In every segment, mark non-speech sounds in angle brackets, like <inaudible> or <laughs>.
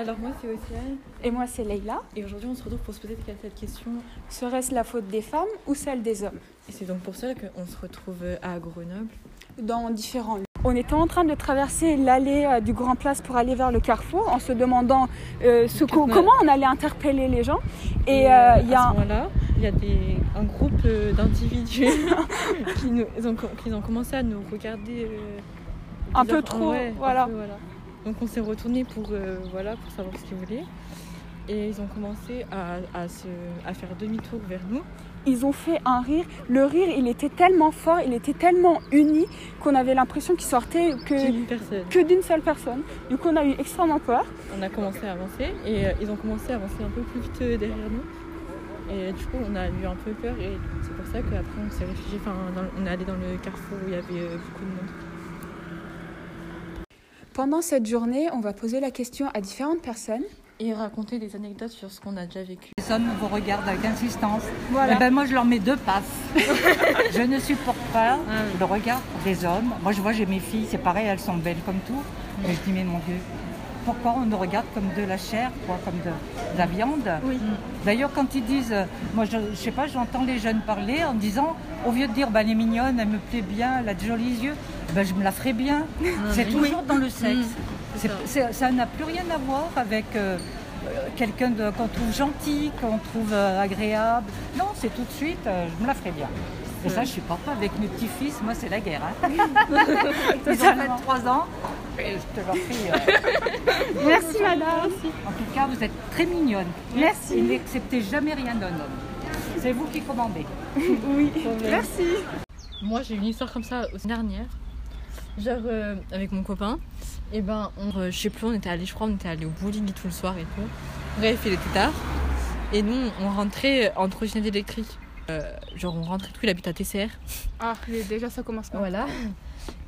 Alors moi c'est Océane Et moi, c'est Leïla. et aujourd'hui on se retrouve pour se poser cette question Serait-ce la faute des femmes ou celle des hommes? Et c'est donc pour ça qu'on se retrouve à Grenoble. Dans différents lieux. On était en train de traverser l'allée euh, du Grand Place pour aller vers le carrefour en se demandant euh, ce co- Comment- on allait interpeller les gens. Et euh, euh, il y à a ce un- moment-là, il y a des, un groupe euh, d'individus <laughs> qui, nous, ont, co- qui ont commencé à nous regarder euh, Un peu trop, Ouais, un voilà. Donc on s'est retourné pour, euh, voilà, pour savoir ce qu'ils voulaient. Et ils ont commencé à, à se, à faire demi-tour vers nous. ils ont fait un rire. Le rire, il était tellement fort, il était tellement uni qu'on avait l'impression qu'il sortait que, d'une seule personne. Du coup, on a eu extrêmement peur. On a commencé à avancer et euh, ils ont commencé à avancer un peu plus vite euh, derrière nous. Et du coup, on a eu un peu peur et c'est pour ça qu'après on s'est réfugié. Enfin, dans- on est allé dans le carrefour où il y avait beaucoup de monde. Pendant cette journée, on va poser la question à différentes personnes. Et raconter des anecdotes sur ce qu'on a déjà vécu. Les hommes vous regardent avec insistance. Voilà. Eh ben moi, je leur mets deux passes. <laughs> je ne supporte pas le regard des hommes. Moi, je vois, j'ai mes filles, c'est pareil, elles sont belles comme tout. Mais je dis, mais mon Dieu, pourquoi on nous regarde comme de la chair, quoi, comme de, de la viande Oui. D'ailleurs, quand ils disent, euh, moi, je, je sais pas, j'entends les jeunes parler en disant, au lieu de dire, bah, elle est mignonne, elle me plaît bien, elle a de jolis yeux, ben, je me la ferai bien. C'est toujours dans le sexe. C'est- ça. c'est- ça n'a plus rien à voir avec euh, euh, quelqu'un de- qu'on trouve gentil, qu'on trouve euh, agréable. Non, c'est tout de suite, euh, je me la ferai bien. Et ça, je suis papa avec mes petits-fils, moi c'est la guerre. Hein. <laughs> Ils ont 23 ans, et je te leur prie. euh, <laughs> Merci, madame. en tout cas, vous êtes très mignonne. Merci. Et n'acceptez jamais rien d'un homme. C'est vous qui commandez. <laughs> Oui. Merci. Moi, j'ai une histoire comme ça aussi dernière. Genre, euh, avec mon copain, et ben, on, euh, je sais plus, on était allé, je crois, on était allé au bowling et tout le soir et tout. Bref, il était tard. Et nous, on rentrait en trottinette électrique. Euh, genre, on rentrait tout, il habite à TCR. Ah, déjà, ça commence mal. Voilà.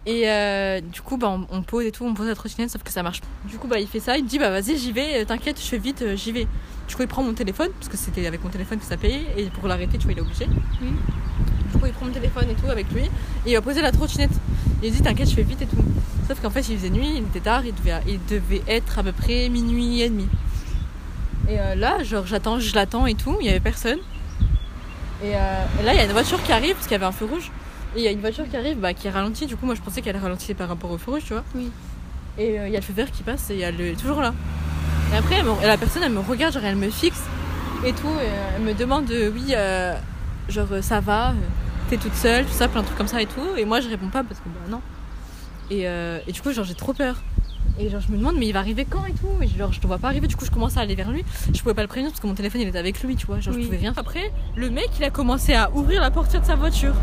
Et du coup, bah, on, on pose et tout, on pose la trottinette, sauf que ça marche pas. Du coup, bah, il fait ça, il me dit, bah vas-y, j'y vais, t'inquiète, je fais vite, j'y vais. Du coup, il prend mon téléphone, parce que c'était avec mon téléphone que ça payait, et pour l'arrêter, tu vois, il est obligé. Oui. Du coup, il prend mon téléphone et tout avec lui, et il va poser la trottinette. Il dit, t'inquiète, je fais vite et tout. Sauf qu'en fait, il faisait nuit, il était tard, il devait, il devait être à peu près minuit et demi. Et euh, là, genre, j'attends, je l'attends et tout, il y avait personne. Et, euh, et là, il y a une voiture qui arrive, parce qu'il y avait un feu rouge. Et il y a une voiture qui arrive, bah, qui ralentit. Du coup, moi, je pensais qu'elle ralentissait par rapport au feu rouge, tu vois. Oui. Et euh, il y a le feu vert qui passe et elle est toujours là. Et après, elle me- la personne, elle me regarde, genre, elle me fixe et tout. Et elle me demande, oui, genre, ça va, t'es toute seule, tout ça, plein de trucs comme ça et tout. Et moi, je réponds pas parce que, bah, non. Et, euh, et du coup, genre, j'ai trop peur. Et genre, je me demande, mais il va arriver quand et tout? Et genre, je te vois pas arriver. Du coup, je commence à aller vers lui. Je pouvais pas le prévenir parce que mon téléphone, il était avec lui, tu vois. Genre, Oui. je pouvais rien. Après, le mec, il a commencé à ouvrir la portière de sa voiture.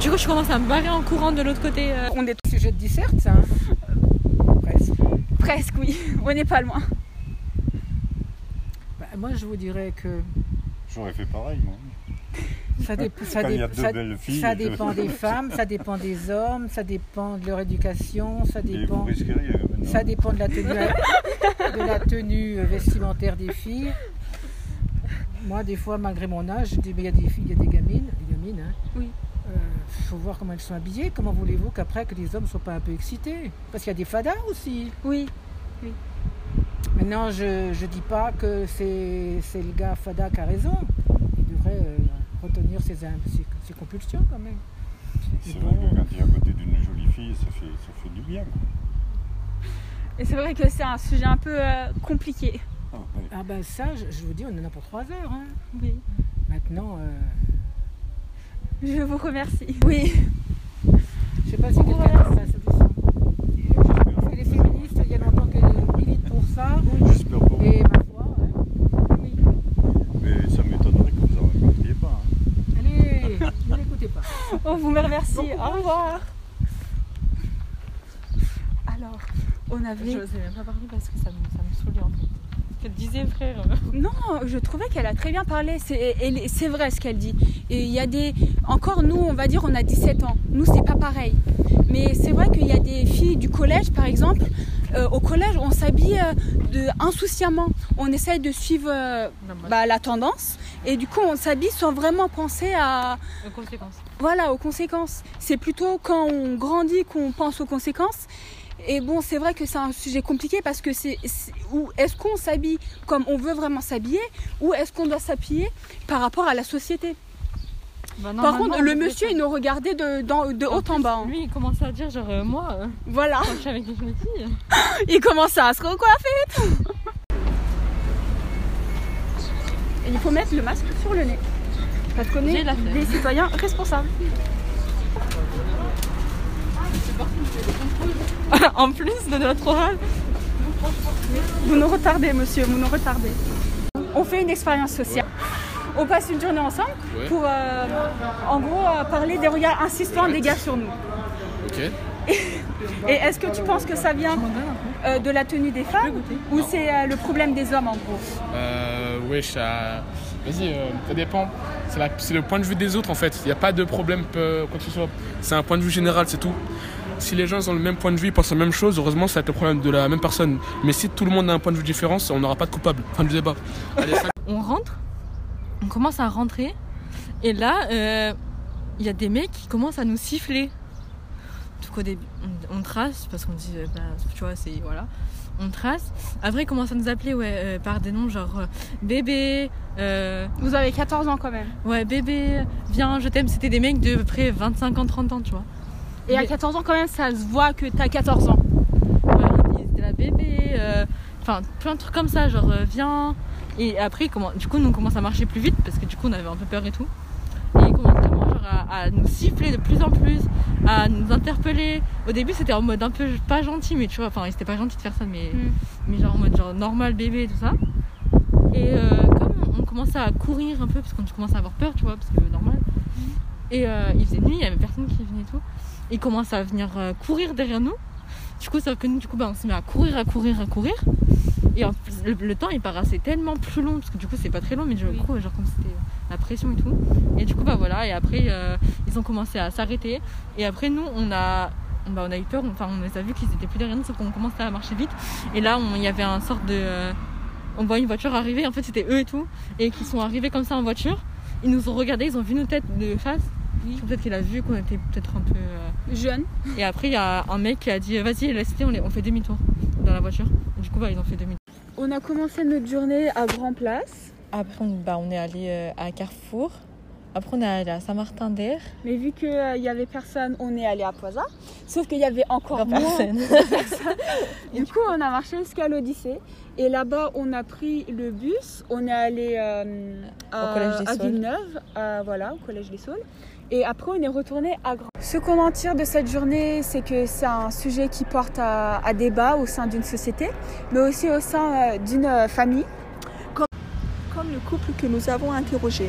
Du coup, je commence à me barrer en courant de l'autre côté. euh, On est Sujet de disserte, ça Presque. presque, oui. <laughs> On n'est pas loin. Bah, moi, je vous dirais que J'aurais fait pareil, moi. Ça, dé- dé- filles, dépend des <laughs> femmes, ça dépend des hommes, ça dépend de leur éducation, ça dépend, euh, ça dépend de la tenue, de la tenue vestimentaire des filles. Moi, des fois, malgré mon âge, je dis, mais il y a des filles, il y a des gamines, des gamines, hein. Oui. Il faut voir comment elles sont habillées. Comment voulez-vous qu'après que les hommes ne soient pas un peu excités? Parce qu'il y a des fadas aussi. Oui. Maintenant, je ne dis pas que c'est c'est le gars fada qui a raison. Il devrait euh, retenir ses, im- ses, ses compulsions quand même. C'est Bon. vrai que quand il est à côté d'une jolie fille, ça fait, ça fait du bien. quoi. Et c'est vrai que c'est un sujet un peu euh, compliqué. Ah. Ah ben ça, je, je vous dis, on en a pour trois heures. hein. Oui. Maintenant, euh, Je vous remercie. Oui. je sais pas si quelqu'un a trouvé la solution. J'espère- Les féministes, il y a longtemps qu'elles militent pour ça. J'espère pas. Et ma foi, hein. oui. Mais ça m'étonnerait que vous en remarquiez pas. hein. allez, ne l'écoutez pas. On vous remercie. Au revoir. Alors, on avait. Je n'osais même pas parler parce que ça me, ça me saoulait en fait. Ce qu'elle disait, frère. Non, je trouvais qu'elle a très bien parlé. C'est vrai ce qu'elle dit. Et il y a des. Encore nous, on va dire, on a 17 ans. Nous, c'est pas pareil. Mais c'est vrai qu'il y a des filles du collège, par exemple. Euh, au collège, on s'habille euh, insouciamment. On essaye de suivre euh, bah, la tendance. Et du coup, on s'habille sans vraiment penser à, aux conséquences. voilà, aux conséquences. C'est plutôt quand on grandit qu'on pense aux conséquences. Et bon, c'est vrai que c'est un sujet compliqué parce que c'est ou est-ce qu'on s'habille comme on veut vraiment s'habiller ou est-ce qu'on doit s'habiller par rapport à la société? Bah, Par contre, le monsieur, il nous regardait de, dans- de haut en bas. hein. Lui, il commençait à dire, genre, euh, moi, euh, Voilà, quand je suis avec <laughs> il commençait à se recoiffer et tout. Il faut mettre le masque sur le nez. Parce qu'on est des citoyens responsables. <laughs> en plus de notre oral. Vous nous retardez, monsieur, vous nous retardez. On fait une expérience sociale. On passe une journée ensemble Ouais. pour, euh, en gros, euh, parler des regards insistants des gars sur nous. Ok. <laughs> Et est-ce que tu penses que ça vient euh, de la tenue des femmes ou c'est euh, le problème des hommes en gros? Euh, wesh, ça- vas-y, euh, ça dépend. C'est la- C'est le point de vue des autres en fait. Il n'y a pas de problème, euh, quoi que ce soit. C'est un point de vue général, c'est tout. Si les gens ont le même point de vue, ils pensent la même chose, heureusement, ça va être le problème de la même personne. Mais si tout le monde a un point de vue différent, on n'aura pas de coupable. Fin du débat. Allez, ça- On rentre, on commence à rentrer, et là, euh, il y a des mecs qui commencent à nous siffler. Donc au début, on, on trace, parce qu'on dit, euh, bah, tu vois, c'est. Voilà. On trace. Après, ils commencent à nous appeler ouais, euh, par des noms genre euh, bébé, Vous avez 14 ans quand même. ouais, bébé, viens, je t'aime. C'était des mecs de peu près 25 ans, 30 ans, tu vois. Et à Mais- 14 ans quand même, ça se voit que t'as 14 ans. Ouais, ils étaient là, bébé, enfin plein de trucs comme ça, genre viens. Et après, comment, du coup, nous on commence à marcher plus vite parce que du coup on avait un peu peur et tout. Et ils commencent vraiment genre, à, à nous siffler de plus en plus, à nous interpeller. Au début, c'était en mode un peu pas gentil, mais tu vois, enfin, c'était pas gentil de faire ça, mais, Mm. mais genre en mode genre normal bébé et tout ça. Et euh, comme on commençait à courir un peu parce qu'on commence à avoir peur, tu vois, parce que normal. Et euh, il faisait nuit, il y avait personne qui venait et tout. Ils commencent à venir euh, courir derrière nous. Du coup, sauf que nous, du coup, bah, on se met à courir, à courir, à courir. Et en plus, le, le temps, il paraissait tellement plus long, parce que du coup, c'est pas très long, mais du Oui. coup, genre comme c'était la pression et tout. Et du coup, bah voilà, et après, euh, ils ont commencé à s'arrêter. Et après, nous, on a, bah, on a eu peur, enfin, on les a vus qu'ils étaient plus derrière nous, sauf qu'on commençait à marcher vite. Et là, on- il y avait un sorte de. euh, on voit une voiture arriver, en fait, c'était eux et tout. Et qui sont arrivés comme ça en voiture. Ils nous ont regardés, ils ont vu nos têtes de face. Peut-être qu'il a vu qu'on était peut-être un peu. euh, Jeune. et après, il y a un mec qui a dit Vas-y, laisse-les, on, les- on fait demi-tour dans la voiture. Du coup, bah, ils ont fait demi-tour. On a commencé notre journée à Grand Place. Après, on, bah, on est allé euh, à Carrefour. Après, on est allé à Saint-Martin-d'Air. Mais vu qu'il y avait personne, on est allé à Poisa. Sauf qu'il y avait encore moins. personne. <laughs> Du coup, on a marché jusqu'à l'Odyssée. Et là-bas, on a pris le bus. On est allé euh, à, Au Collège des à Saules. Villeneuve, voilà, au Collège des Saules. Et après, on est retourné à Grand. Ce qu'on en tire de cette journée, c'est que c'est un sujet qui porte à, à débat au sein d'une société, mais aussi au sein euh, d'une euh, famille. comme le couple que nous avons interrogé.